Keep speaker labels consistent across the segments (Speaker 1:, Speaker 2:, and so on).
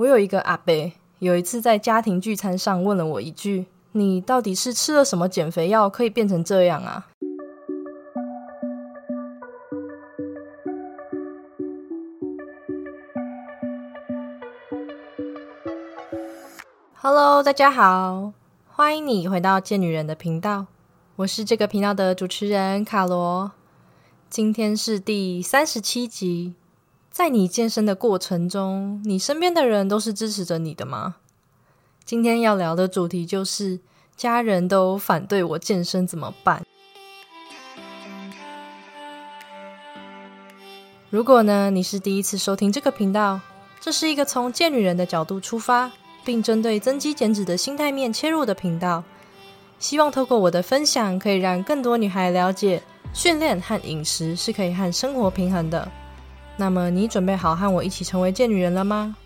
Speaker 1: 我有一个阿伯，有一次在家庭聚餐上问了我一句：“你到底是吃了什么减肥药，可以变成这样啊？” Hello，大家好，欢迎你回到贱女人的频道，我是这个频道的主持人卡罗。今天是第三十七集，在你健身的过程中，你身边的人都是支持着你的吗？今天要聊的主题就是家人都反对我健身怎么办？如果呢你是第一次收听这个频道，这是一个从贱女人的角度出发。并针对增肌减脂的心态面切入的频道，希望透过我的分享，可以让更多女孩了解训练和饮食是可以和生活平衡的。那么，你准备好和我一起成为贱女人了吗？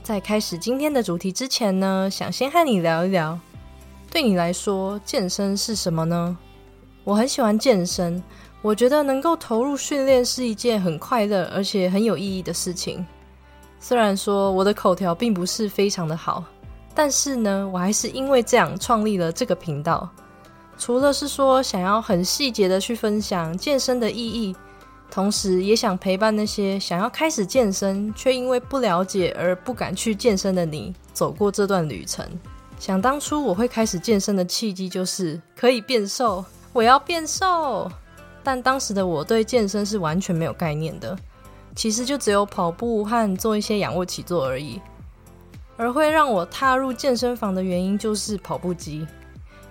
Speaker 1: 在开始今天的主题之前呢，想先和你聊一聊，对你来说，健身是什么呢？我很喜欢健身，我觉得能够投入训练是一件很快乐而且很有意义的事情。虽然说我的口条并不是非常的好，但是呢，我还是因为这样创立了这个频道。除了是说想要很细节的去分享健身的意义，同时也想陪伴那些想要开始健身却因为不了解而不敢去健身的你，走过这段旅程。想当初我会开始健身的契机就是可以变瘦。我要变瘦，但当时的我对健身是完全没有概念的，其实就只有跑步和做一些仰卧起坐而已。而会让我踏入健身房的原因就是跑步机，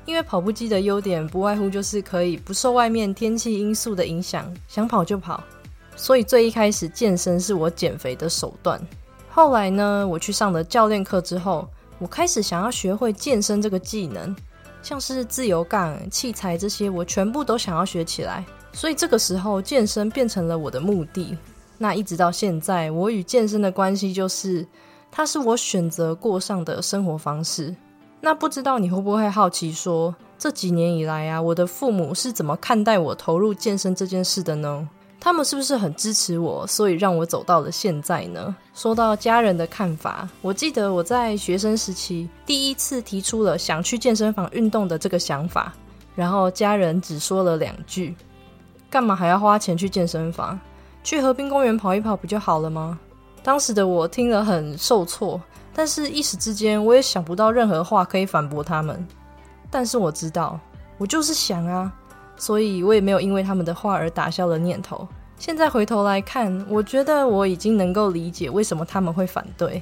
Speaker 1: 因为跑步机的优点不外乎就是可以不受外面天气因素的影响，想跑就跑。所以最一开始健身是我减肥的手段。后来呢，我去上了教练课之后，我开始想要学会健身这个技能。像是自由杠、器材这些，我全部都想要学起来。所以这个时候，健身变成了我的目的。那一直到现在，我与健身的关系就是，它是我选择过上的生活方式。那不知道你会不会好奇，说这几年以来啊，我的父母是怎么看待我投入健身这件事的呢？他们是不是很支持我，所以让我走到了现在呢？说到家人的看法，我记得我在学生时期第一次提出了想去健身房运动的这个想法，然后家人只说了两句：“干嘛还要花钱去健身房？去河滨公园跑一跑不就好了吗？”当时的我听了很受挫，但是一时之间我也想不到任何话可以反驳他们。但是我知道，我就是想啊。所以我也没有因为他们的话而打消了念头。现在回头来看，我觉得我已经能够理解为什么他们会反对，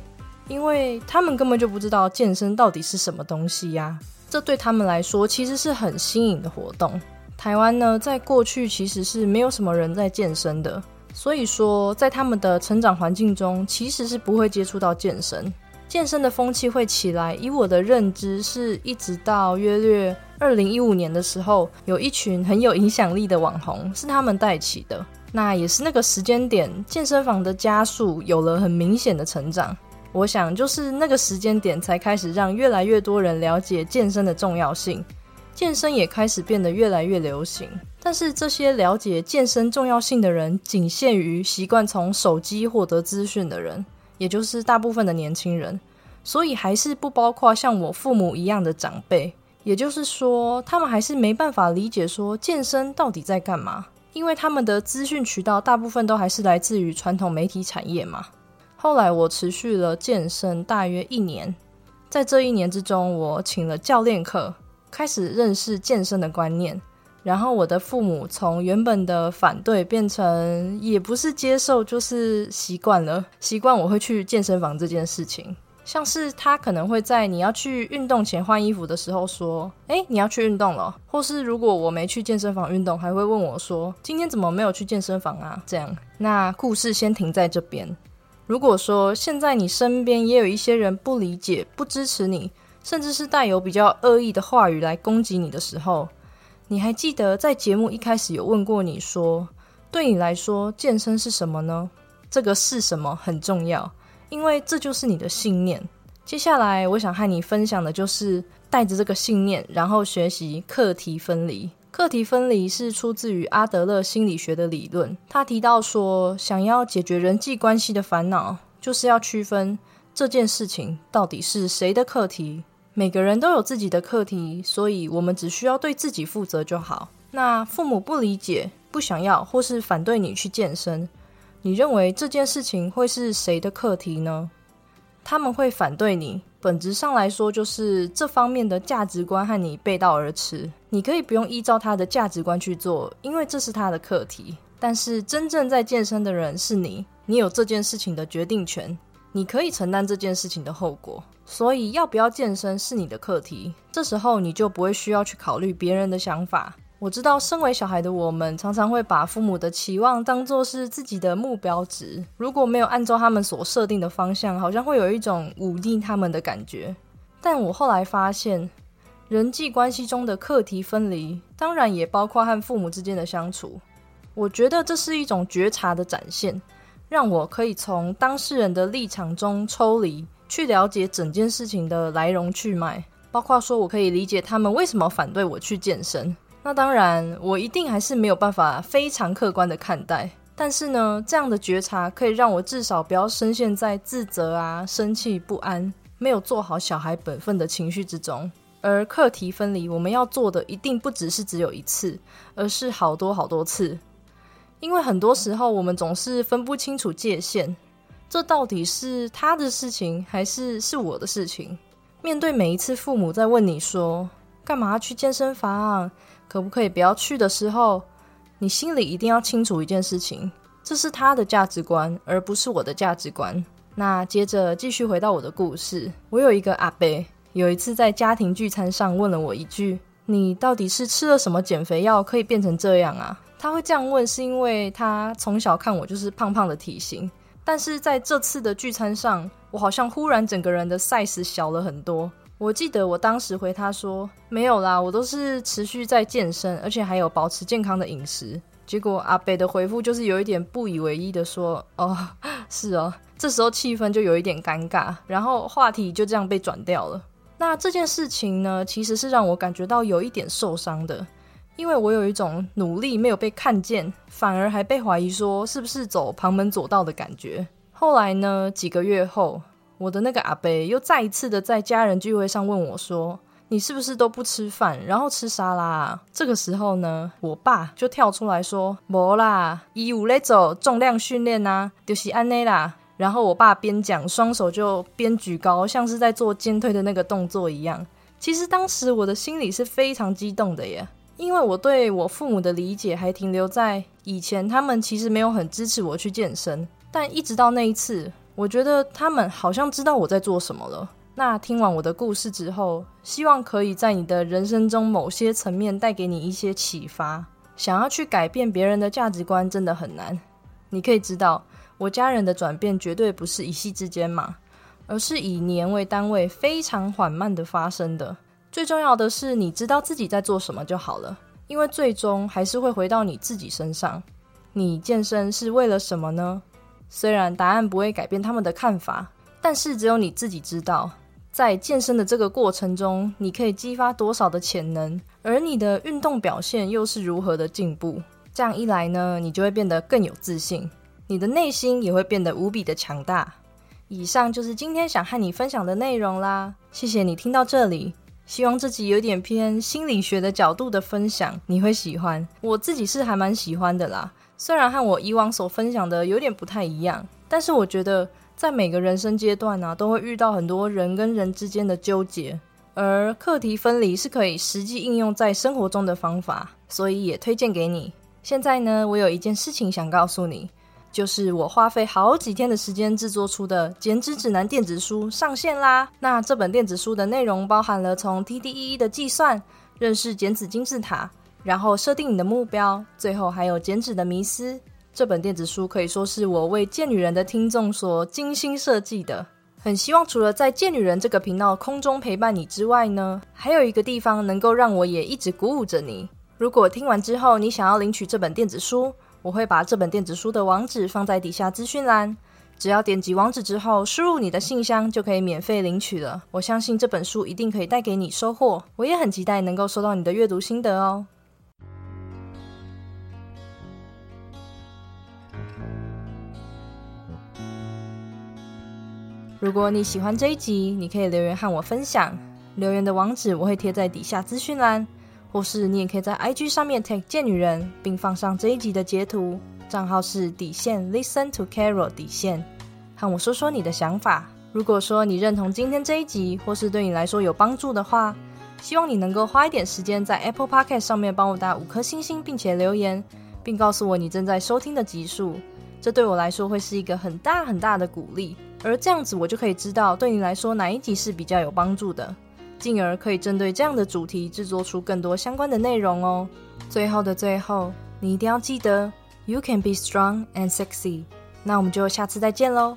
Speaker 1: 因为他们根本就不知道健身到底是什么东西呀。这对他们来说其实是很新颖的活动。台湾呢，在过去其实是没有什么人在健身的，所以说在他们的成长环境中，其实是不会接触到健身。健身的风气会起来，以我的认知，是一直到约略二零一五年的时候，有一群很有影响力的网红是他们带起的。那也是那个时间点，健身房的加速有了很明显的成长。我想，就是那个时间点才开始让越来越多人了解健身的重要性，健身也开始变得越来越流行。但是，这些了解健身重要性的人，仅限于习惯从手机获得资讯的人。也就是大部分的年轻人，所以还是不包括像我父母一样的长辈。也就是说，他们还是没办法理解说健身到底在干嘛，因为他们的资讯渠道大部分都还是来自于传统媒体产业嘛。后来我持续了健身大约一年，在这一年之中，我请了教练课，开始认识健身的观念。然后我的父母从原本的反对变成也不是接受，就是习惯了，习惯我会去健身房这件事情。像是他可能会在你要去运动前换衣服的时候说：“哎，你要去运动了。”或是如果我没去健身房运动，还会问我说：“今天怎么没有去健身房啊？”这样，那故事先停在这边。如果说现在你身边也有一些人不理解、不支持你，甚至是带有比较恶意的话语来攻击你的时候，你还记得在节目一开始有问过你说，对你来说健身是什么呢？这个是什么很重要，因为这就是你的信念。接下来我想和你分享的就是带着这个信念，然后学习课题分离。课题分离是出自于阿德勒心理学的理论。他提到说，想要解决人际关系的烦恼，就是要区分这件事情到底是谁的课题。每个人都有自己的课题，所以我们只需要对自己负责就好。那父母不理解、不想要或是反对你去健身，你认为这件事情会是谁的课题呢？他们会反对你，本质上来说就是这方面的价值观和你背道而驰。你可以不用依照他的价值观去做，因为这是他的课题。但是真正在健身的人是你，你有这件事情的决定权，你可以承担这件事情的后果。所以要不要健身是你的课题，这时候你就不会需要去考虑别人的想法。我知道，身为小孩的我们，常常会把父母的期望当做是自己的目标值。如果没有按照他们所设定的方向，好像会有一种忤逆他们的感觉。但我后来发现，人际关系中的课题分离，当然也包括和父母之间的相处。我觉得这是一种觉察的展现，让我可以从当事人的立场中抽离，去了解整件事情的来龙去脉，包括说我可以理解他们为什么反对我去健身。那当然，我一定还是没有办法非常客观的看待。但是呢，这样的觉察可以让我至少不要深陷在自责啊、生气、不安、没有做好小孩本分的情绪之中。而课题分离，我们要做的一定不只是只有一次，而是好多好多次。因为很多时候，我们总是分不清楚界限，这到底是他的事情，还是是我的事情？面对每一次父母在问你说干嘛去健身房？可不可以不要去的时候，你心里一定要清楚一件事情，这是他的价值观，而不是我的价值观。那接着继续回到我的故事，我有一个阿伯，有一次在家庭聚餐上问了我一句：“你到底是吃了什么减肥药，可以变成这样啊？”他会这样问，是因为他从小看我就是胖胖的体型，但是在这次的聚餐上，我好像忽然整个人的 size 小了很多。我记得我当时回他说没有啦，我都是持续在健身，而且还有保持健康的饮食。结果阿北的回复就是有一点不以为意的说：“哦，是哦。”这时候气氛就有一点尴尬，然后话题就这样被转掉了。那这件事情呢，其实是让我感觉到有一点受伤的，因为我有一种努力没有被看见，反而还被怀疑说是不是走旁门左道的感觉。后来呢，几个月后。我的那个阿伯又再一次的在家人聚会上问我说：“你是不是都不吃饭，然后吃沙拉？”这个时候呢，我爸就跳出来说：“没啦，一五类走重量训练呐，就是安内啦。”然后我爸边讲，双手就边举高，像是在做肩推的那个动作一样。其实当时我的心里是非常激动的耶，因为我对我父母的理解还停留在以前，他们其实没有很支持我去健身，但一直到那一次。我觉得他们好像知道我在做什么了。那听完我的故事之后，希望可以在你的人生中某些层面带给你一些启发。想要去改变别人的价值观真的很难。你可以知道，我家人的转变绝对不是一夕之间嘛，而是以年为单位，非常缓慢的发生的。最重要的是，你知道自己在做什么就好了，因为最终还是会回到你自己身上。你健身是为了什么呢？虽然答案不会改变他们的看法，但是只有你自己知道，在健身的这个过程中，你可以激发多少的潜能，而你的运动表现又是如何的进步。这样一来呢，你就会变得更有自信，你的内心也会变得无比的强大。以上就是今天想和你分享的内容啦，谢谢你听到这里。希望这集有点偏心理学的角度的分享，你会喜欢。我自己是还蛮喜欢的啦。虽然和我以往所分享的有点不太一样，但是我觉得在每个人生阶段呢，都会遇到很多人跟人之间的纠结，而课题分离是可以实际应用在生活中的方法，所以也推荐给你。现在呢，我有一件事情想告诉你，就是我花费好几天的时间制作出的减脂指南电子书上线啦。那这本电子书的内容包含了从 TDEE 的计算，认识减脂金字塔。然后设定你的目标，最后还有减脂的迷思。这本电子书可以说是我为贱女人的听众所精心设计的。很希望除了在贱女人这个频道空中陪伴你之外呢，还有一个地方能够让我也一直鼓舞着你。如果听完之后你想要领取这本电子书，我会把这本电子书的网址放在底下资讯栏。只要点击网址之后，输入你的信箱就可以免费领取了。我相信这本书一定可以带给你收获，我也很期待能够收到你的阅读心得哦。如果你喜欢这一集，你可以留言和我分享，留言的网址我会贴在底下资讯栏，或是你也可以在 IG 上面 tag 贱女人，并放上这一集的截图。账号是底线 Listen to Carol 底线，和我说说你的想法。如果说你认同今天这一集，或是对你来说有帮助的话，希望你能够花一点时间在 Apple Podcast 上面帮我打五颗星星，并且留言，并告诉我你正在收听的集数。这对我来说会是一个很大很大的鼓励，而这样子我就可以知道对你来说哪一集是比较有帮助的，进而可以针对这样的主题制作出更多相关的内容哦。最后的最后，你一定要记得。You can be strong and sexy。那我们就下次再见喽。